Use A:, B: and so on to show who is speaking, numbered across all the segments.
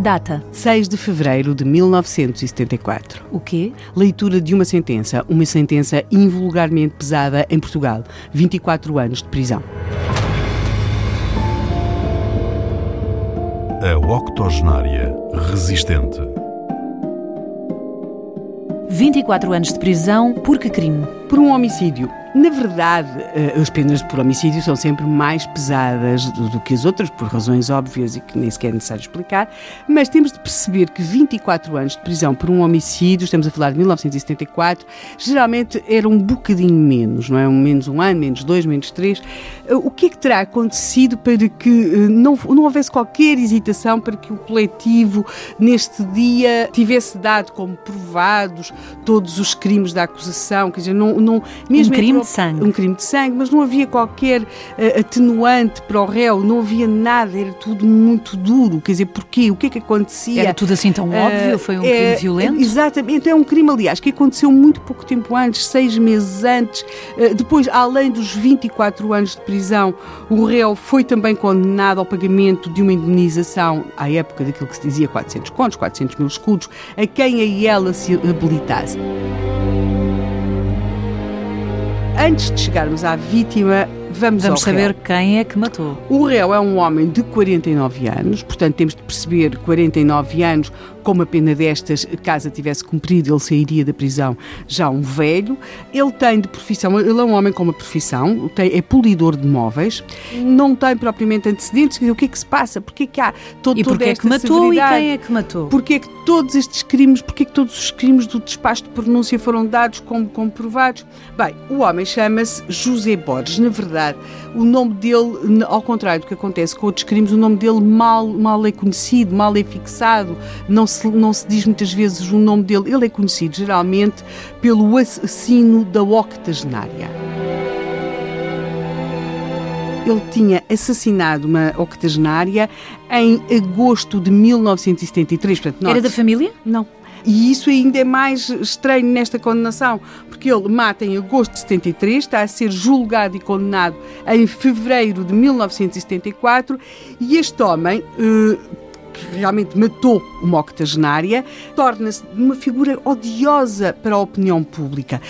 A: Data:
B: 6 de fevereiro de 1974.
A: O quê?
B: Leitura de uma sentença, uma sentença invulgarmente pesada em Portugal. 24 anos de prisão.
C: A octogenária resistente.
A: 24 anos de prisão por que crime?
B: Por um homicídio. Na verdade, eh, as penas por homicídio são sempre mais pesadas do, do, que as outras, por razões óbvias e que nem sequer é necessário explicar, mas temos de perceber que 24 anos de prisão por um homicídio, estamos a falar de 1974, geralmente era um bocadinho menos, não é? Um, menos um ano, menos dois, menos três. Eh, o que é que terá acontecido para que eh, não, não houvesse qualquer hesitação para que o coletivo, neste dia, tivesse dado como provados todos os crimes da acusação? Quer dizer, não. não
A: mesmo um crime de sangue.
B: Um crime de sangue, mas não havia qualquer uh, atenuante para o réu, não havia nada, era tudo muito duro. Quer dizer, porquê? O que é que acontecia?
A: Era tudo assim tão uh, óbvio? Foi um crime violento?
B: Exatamente, é um crime, aliás, que aconteceu muito pouco tempo antes, seis meses antes. Depois, além dos 24 anos de prisão, o réu foi também condenado ao pagamento de uma indemnização, à época daquilo que se dizia 400 contos, 400 mil escudos, a quem a ela se habilitasse antes de chegarmos à vítima, vamos,
A: vamos saber
B: réu.
A: quem é que matou.
B: O réu é um homem de 49 anos, portanto temos de perceber 49 anos com uma pena destas, caso a tivesse cumprido, ele sairia da prisão já um velho. Ele tem de profissão, ele é um homem com uma profissão, tem, é polidor de móveis, não tem propriamente antecedentes. O que é que se passa? Porquê que há todo,
A: e
B: toda
A: é que matou e quem é que matou?
B: Porquê é que todos estes crimes, porquê é que todos os crimes do despacho de pronúncia foram dados como comprovados? Bem, o homem chama-se José Borges. Na verdade, o nome dele, ao contrário do que acontece com outros crimes, o nome dele mal, mal é conhecido, mal é fixado, não se, não se diz muitas vezes o nome dele. Ele é conhecido geralmente pelo assassino da octogenária. Ele tinha assassinado uma octogenária em agosto de 1973. Portanto,
A: Era da família?
B: Não. E isso ainda é mais estranho nesta condenação, porque ele mata em agosto de 73, está a ser julgado e condenado em fevereiro de 1974, e este homem. Uh, que realmente matou uma octogenária, torna-se uma figura odiosa para a opinião pública.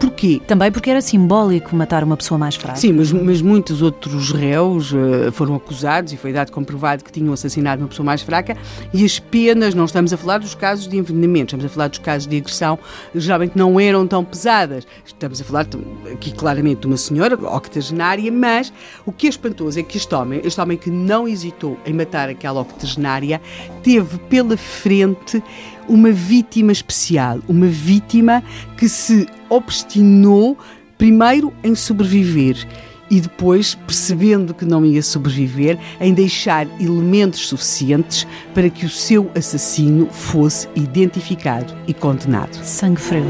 B: Porquê?
A: Também porque era simbólico matar uma pessoa mais fraca.
B: Sim, mas, mas muitos outros réus uh, foram acusados e foi dado comprovado que tinham assassinado uma pessoa mais fraca e as penas, não estamos a falar dos casos de envenenamento, estamos a falar dos casos de agressão, geralmente não eram tão pesadas. Estamos a falar aqui claramente de uma senhora octogenária, mas o que é espantoso é que este homem, este homem que não hesitou em matar aquela octogenária, teve pela frente uma vítima especial, uma vítima que se obstinou primeiro em sobreviver e depois, percebendo que não ia sobreviver, em deixar elementos suficientes para que o seu assassino fosse identificado e condenado.
A: Sangue frio.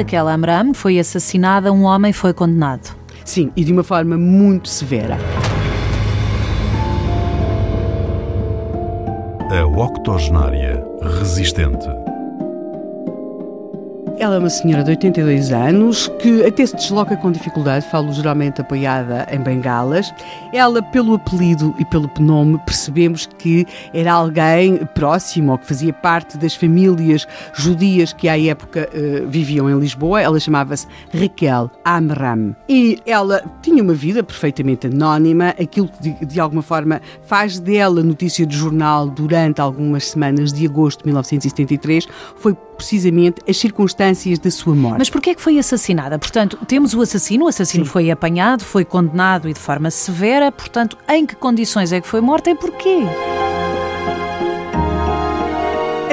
A: Raquel Amram foi assassinada, um homem foi condenado.
B: Sim, e de uma forma muito severa.
C: A octogenária resistente.
B: Ela é uma senhora de 82 anos que até se desloca com dificuldade, falo geralmente apoiada em bengalas. Ela, pelo apelido e pelo nome, percebemos que era alguém próximo ou que fazia parte das famílias judias que à época uh, viviam em Lisboa. Ela chamava-se Raquel Amram. E ela tinha uma vida perfeitamente anónima, aquilo que de, de alguma forma faz dela notícia de jornal durante algumas semanas de agosto de 1973 foi precisamente as circunstâncias da sua morte.
A: Mas porquê é que foi assassinada? Portanto, temos o assassino, o assassino Sim. foi apanhado, foi condenado e de forma severa, portanto, em que condições é que foi morta e porquê?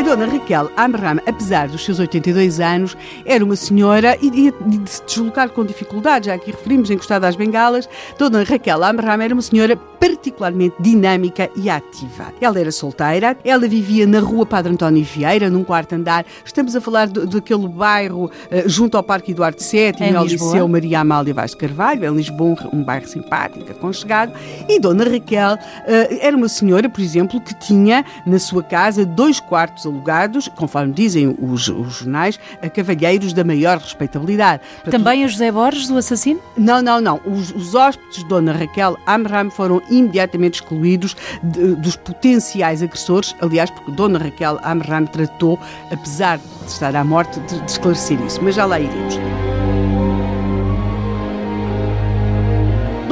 B: Dona Raquel Amram, apesar dos seus 82 anos, era uma senhora e de se deslocar com dificuldade, já aqui referimos, encostada às bengalas, dona Raquel Amram era uma senhora particularmente dinâmica e ativa. Ela era solteira, ela vivia na rua Padre António Vieira, num quarto andar. Estamos a falar daquele bairro uh, junto ao Parque Eduardo VII,
A: em
B: ao
A: Lisboa.
B: Liceu Maria Amália Vaz de Carvalho, em Lisboa, um bairro simpático, aconchegado. E Dona Raquel uh, era uma senhora, por exemplo, que tinha na sua casa dois quartos alugados, conforme dizem os, os jornais, a cavalheiros da maior respeitabilidade. Portanto,
A: Também a José Borges, do assassino?
B: não, não, não. Os, os hóspedes de Dona Raquel Amram foram imediatamente excluídos de- dos potenciais agressores, aliás, porque Dona Raquel Amram tratou, apesar de estar à morte, de, de esclarecer isso. Mas já lá iremos.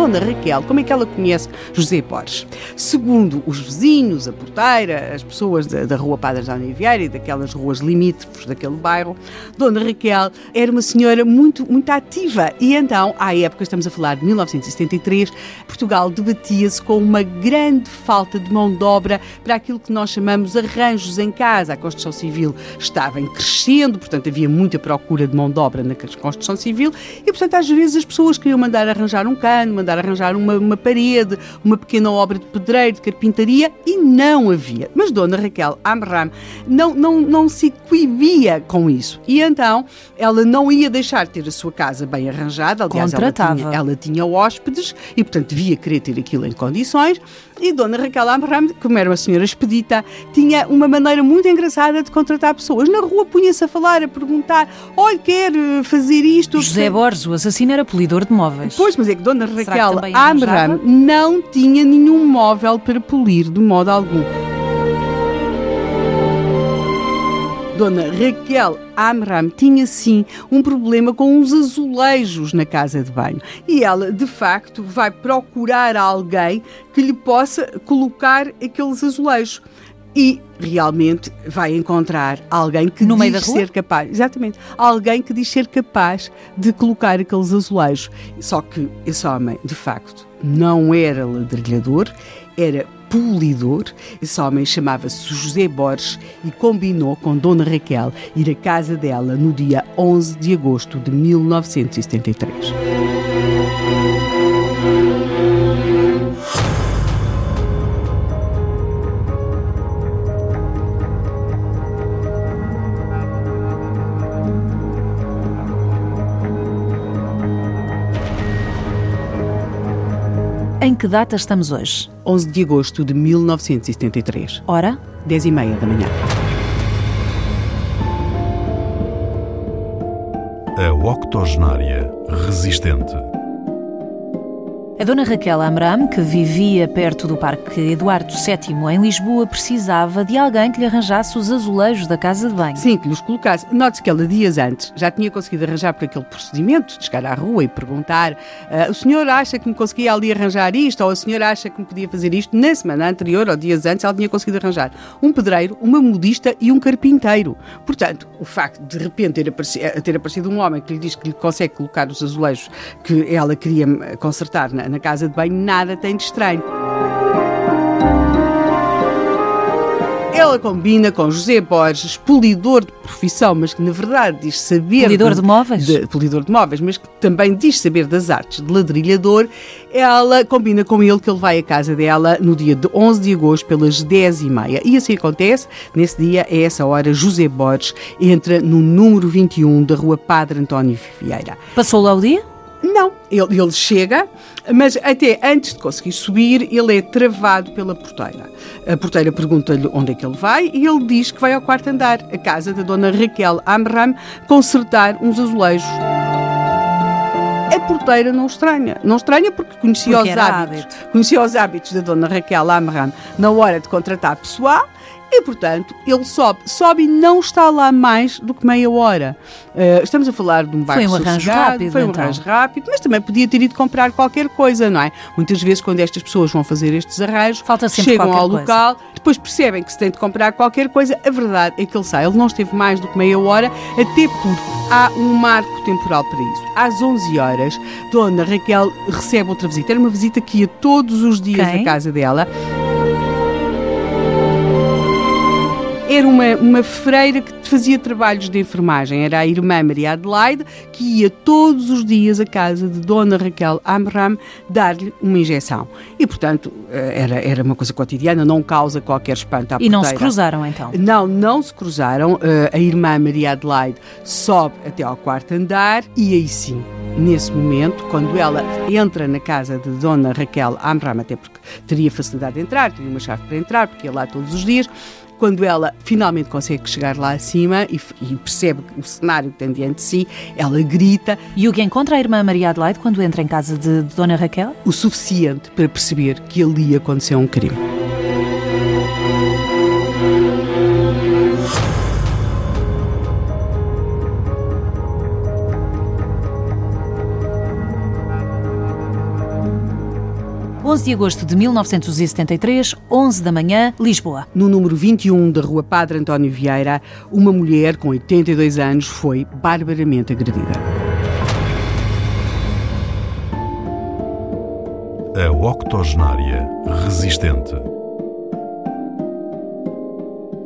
B: Dona Raquel, como é que ela conhece José Borges? Segundo os vizinhos, a porteira, as pessoas da, da rua Padre António Vieira e daquelas ruas limítrofes daquele bairro, Dona Raquel era uma senhora muito, muito ativa e então, à época, estamos a falar de 1973, Portugal debatia-se com uma grande falta de mão de obra para aquilo que nós chamamos arranjos em casa. A construção civil estava em crescendo, portanto havia muita procura de mão de obra na construção civil e, portanto, às vezes as pessoas queriam mandar arranjar um cano, mandar arranjar uma, uma parede, uma pequena obra de pedreiro, de carpintaria e não havia. Mas Dona Raquel Amram não, não, não se coibia com isso. E então ela não ia deixar de ter a sua casa bem arranjada. Aliás, ela tinha, ela tinha hóspedes e, portanto, devia querer ter aquilo em condições. E Dona Raquel Amram, como era uma senhora expedita, tinha uma maneira muito engraçada de contratar pessoas. Na rua punha-se a falar, a perguntar: olha, quer eh, fazer isto?
A: José Borges, o assassino, era polidor de móveis.
B: Pois, mas é que Dona
A: que
B: Raquel? Amram não tinha nenhum móvel para polir de modo algum. Dona Raquel Amram tinha sim um problema com uns azulejos na casa de banho. E ela, de facto, vai procurar alguém que lhe possa colocar aqueles azulejos. E realmente vai encontrar alguém que
A: No
B: diz ser capaz, exatamente, alguém que diz ser capaz de colocar aqueles azulejos. Só que esse homem, de facto, não era ladrilhador, era polidor. Esse homem chamava-se José Borges e combinou com Dona Raquel ir à casa dela no dia 11 de agosto de 1973.
A: Em que data estamos hoje?
B: 11 de agosto de 1973,
A: Ora?
B: 10 e meia da manhã.
C: A octogenária resistente.
A: Dona Raquel Amram, que vivia perto do Parque Eduardo VII em Lisboa, precisava de alguém que lhe arranjasse os azulejos da casa de banho.
B: Sim, que lhes colocasse. Note-se que ela, dias antes, já tinha conseguido arranjar por aquele procedimento de chegar à rua e perguntar: ah, o senhor acha que me conseguia ali arranjar isto? Ou o senhor acha que me podia fazer isto? Na semana anterior, ou dias antes, ela tinha conseguido arranjar um pedreiro, uma modista e um carpinteiro. Portanto, o facto de de repente ter, apareci- eh, ter aparecido um homem que lhe diz que lhe consegue colocar os azulejos que ela queria eh, consertar na, na casa de banho, nada tem de estranho. Ela combina com José Borges, polidor de profissão, mas que na verdade diz saber.
A: Polidor de móveis?
B: de- polidor de móveis, mas que também diz saber das artes de ladrilhador. Ela combina com ele que ele vai à casa dela no dia de 11 de agosto, pelas 10h30. E assim acontece. Nesse dia, a essa hora, José Borges entra no número 21 da rua Padre António Vieira.
A: Passou lá o dia?
B: Não, ele, ele chega, mas até antes de conseguir subir, ele é travado pela porteira. A porteira pergunta-lhe onde é que ele vai e ele diz que vai ao quarto andar, a casa da dona Raquel Amram, consertar uns azulejos. A porteira não estranha. Não estranha porque conhecia
A: Porque
B: os hábitos.
A: hábito.
B: Conhecia os hábitos da dona Raquel Amram na hora de contratar pessoal e, portanto, ele sobe. Sobe e não está lá mais do que meia hora. Eh, estamos a falar de um bairro
A: um arranjo rápido,
B: Foi um
A: então.
B: arranjo rápido, mas também podia ter ido comprar qualquer coisa, não é? Muitas vezes, quando estas pessoas vão fazer estes arranjos,
A: Falta
B: chegam ao
A: coisa.
B: local, depois percebem que se tem de comprar qualquer coisa, a verdade é que ele sai. Ele não esteve mais do que meia hora, até porque há um marco temporal para isso. Às 11 horas, Dona Raquel recebe outra visita. Era uma visita que ia todos os dias
A: Quem?
B: à casa dela. Era uma, uma freira que fazia trabalhos de enfermagem. Era a irmã Maria Adelaide, que ia todos os dias à casa de Dona Raquel Amram dar-lhe uma injeção. E, portanto, eh, era, era uma coisa cotidiana, não causa qualquer espanto à
A: E não se cruzaram, então?
B: Não, não se cruzaram. Eh, a irmã Maria Adelaide sobe até ao quarto andar e aí sim, nesse momento, quando ela entra na casa de Dona Raquel Amram, até porque teria facilidade de entrar, teria uma chave para entrar, porque ia lá todos os dias, quando ela finalmente consegue chegar lá acima e, e, percebe o cenário que tem diante de si, ela grita.
A: E o que encontra a irmã Maria Adelaide quando entra em casa de, de Dona Raquel?
B: O suficiente para perceber que ali aconteceu um crime.
A: 11 de agosto de 1973, 11 da manhã, Lisboa.
B: No número 21 da Rua Padre António Vieira, uma mulher com 82 anos foi barbaramente agredida.
C: A octogenária resistente.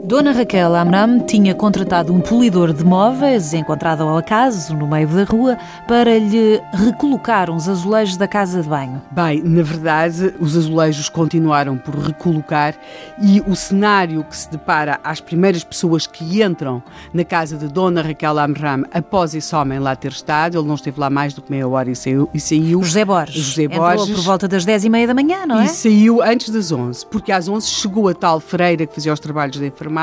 A: Dona Raquel Amram tinha contratado um polidor de móveis, encontrado ao acaso no meio da rua, para lhe recolocar uns azulejos da casa de banho.
B: Bem, na verdade, os azulejos continuaram por recolocar e o cenário que se depara às primeiras pessoas que entram na casa de Dona Raquel Amram após esse homem lá ter estado, ele não esteve lá mais do que meia hora e saiu. E saiu
A: José Borges.
B: José
A: Entrou
B: Borges.
A: por volta das 10 e meia da manhã, não é?
B: E saiu antes das 11, porque às 11 chegou a tal freira que fazia os trabalhos de enfermagem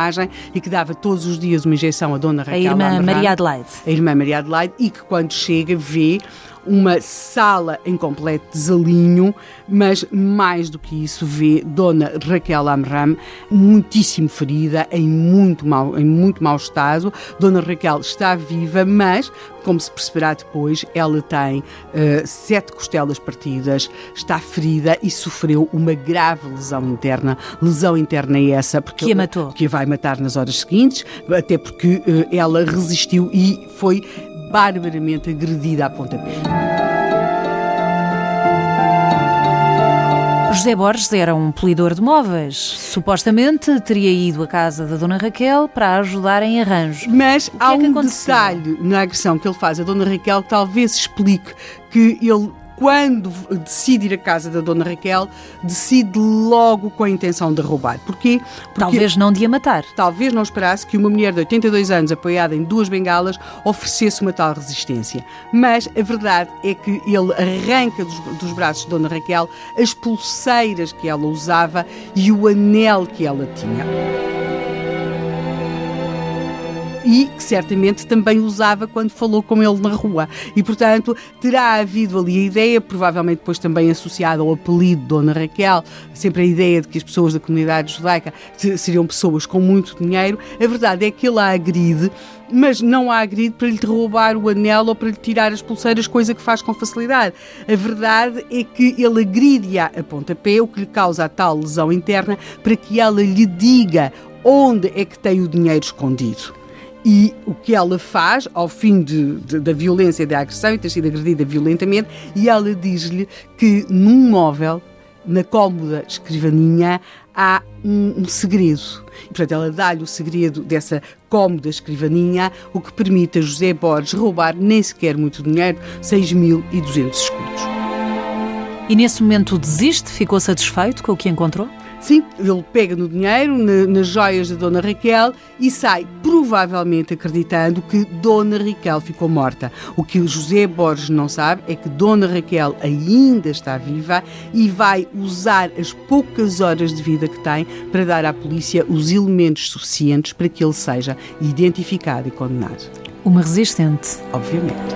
B: e que dava todos os dias uma injeção à Dona
A: A
B: Raquel
A: irmã
B: Amram,
A: Maria Adelaide.
B: a irmã Maria Adelaide, e que quando chega vê uma sala em completo desalinho, mas mais do que isso vê Dona Raquel Amram muitíssimo ferida, em muito mau, em muito mau estado. Dona Raquel está viva, mas como se perceberá depois, ela tem eh, sete costelas partidas, está ferida e sofreu uma grave lesão interna. Lesão interna é essa porque
A: Que a matou.
B: que a vai matar nas horas seguintes, até porque eh, ela resistiu e foi barbaramente agredida a pontapé.
A: José Borges era um polidor de móveis. Supostamente teria ido à casa da Dona Raquel para ajudar em arranjos.
B: Mas
A: que
B: há
A: é
B: um
A: aconteceu?
B: detalhe na agressão que ele faz a Dona Raquel que talvez explique que ele quando decide ir à casa da Dona Raquel, decide logo com a intenção de roubar. Porquê? Porque
A: Talvez não de a matar.
B: talvez não esperasse que uma mulher de 82 anos, apoiada em duas bengalas, oferecesse uma tal resistência. Mas a verdade é que ele arranca dos, dos braços de Dona Raquel as pulseiras que ela usava e o anel que ela tinha. E que certamente também usava quando falou com ele na rua. E, portanto, terá havido ali a ideia, provavelmente depois também associada ao apelido de Dona Raquel, sempre a ideia de que as pessoas da comunidade judaica se- seriam pessoas com muito dinheiro. A verdade é que ele a agride, mas não a agride para lhe roubar o anel ou para lhe tirar as pulseiras, coisa que faz com facilidade. A verdade é que ele agride-a a pontapé, o que lhe causa a tal lesão interna, para que ela lhe diga onde é que tem o dinheiro escondido. E o que ela faz, ao fim de- de- da violência e da agressão, e ter sido agredida violentamente, e ela diz-lhe que num móvel, na cómoda escrivaninha, há um, um segredo. E, portanto, ela dá-lhe o segredo dessa cómoda escrivaninha, o que permite a José Borges roubar nem sequer muito dinheiro, 6.200 escudos.
A: E nesse momento desiste? Ficou satisfeito com o que encontrou?
B: Sim, ele pega no dinheiro, na- nas joias da Dona Raquel e sai, provavelmente acreditando que Dona Raquel ficou morta. O que o José Borges não sabe é que Dona Raquel ainda está viva e vai usar as poucas horas de vida que tem para dar à polícia os elementos suficientes para que ele seja identificado e condenado.
A: Uma resistente.
B: Obviamente.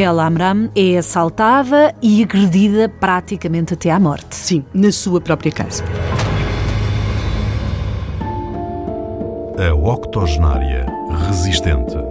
A: Raquel Amram é assaltada e agredida praticamente até à morte.
B: Sim, na sua própria casa.
C: A octogenária resistente.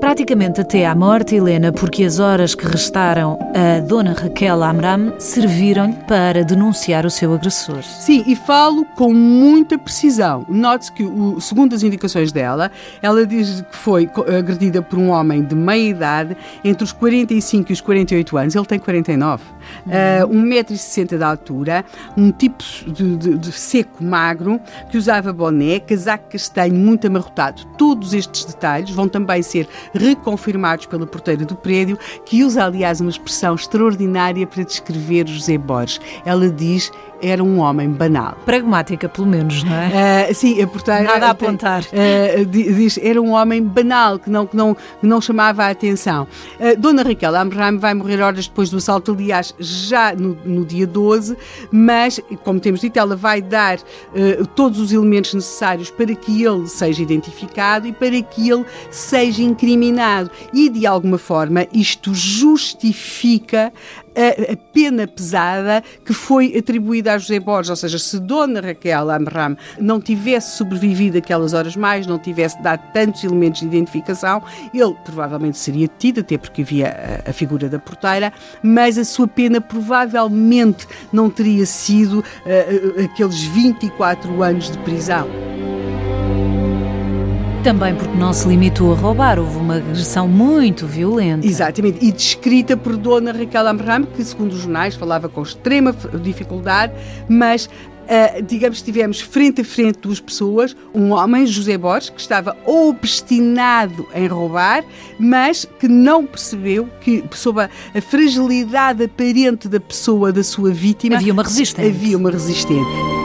A: Praticamente até à morte, Helena, porque as horas que restaram a Dona Raquel Amram serviram-lhe para denunciar o seu agressor.
B: Sim, e falo com muita precisão. Note-se que, segundo as indicações dela, ela diz que foi agredida por um homem de meia idade, entre os 45 e os 48 anos. Ele tem 49. Uhum. Uh, 1,60m de altura, um tipo de, de, de seco magro, que usava boné, casaco castanho, muito amarrotado. Todos estes detalhes vão também ser reconfirmados pela porteira do prédio, que usa, aliás, uma expressão extraordinária para descrever José Borges. Ela diz era um homem banal.
A: Pragmática, pelo menos, não é?
B: Uh, sim, a porteira.
A: Nada a apontar.
B: Uh, diz era um homem banal, que não, que não, que não chamava a atenção. Uh, Dona Raquel Amram vai morrer horas depois do assalto, aliás, já no, no dia 12, mas, como temos dito, ela vai dar todos os elementos necessários para que ele seja identificado e para que ele seja incriminado. E, de alguma forma, isto justifica a, a, pena pesada que foi atribuída a José Borges, ou seja, se Dona Raquel Amram não tivesse sobrevivido aquelas horas mais, não tivesse dado tantos elementos de identificação, ele provavelmente seria detido, até porque havia a, a figura da porteira, mas a sua pena provavelmente não teria sido uh, aqueles 24 anos de prisão.
A: Também porque não se limitou a roubar, houve uma agressão muito violenta.
B: Exatamente, e descrita por Dona Raquel Amram, que segundo os jornais falava com extrema dificuldade, mas Uh, digamos, tivemos frente a frente duas pessoas, um homem, José Borges, que estava obstinado em roubar, mas que não percebeu que, sob a, a fragilidade aparente da pessoa, da sua vítima,
A: havia uma resistência.
B: Havia uma resistência.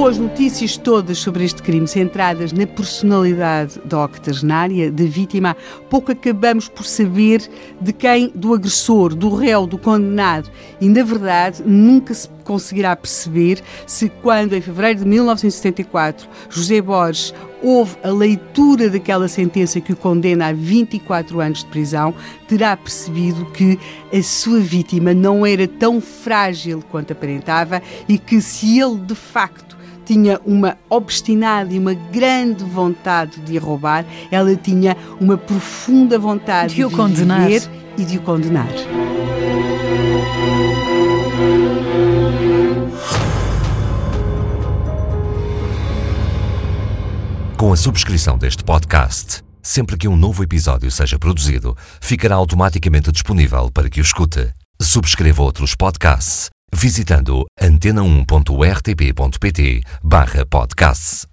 B: Com as notícias todas sobre este crime centradas na personalidade da octogenária, da vítima, pouco acabamos por saber de quem, do agressor, do réu, do condenado. E, na verdade, nunca se conseguirá perceber se, quando, em fevereiro de 1974, José Borges houve a leitura daquela sentença que o condena a 24 anos de prisão, terá percebido que a sua vítima não era tão frágil quanto aparentava e que, se ele de facto tinha uma obstinada e uma grande vontade de a roubar, ela tinha uma profunda vontade
A: de, o condenar
B: e de o condenar.
D: Com a subscrição deste podcast, sempre que um novo episódio seja produzido, ficará automaticamente disponível para que o escute. Subscreva outros podcasts visitando antena1.rtp.pt/podcasts.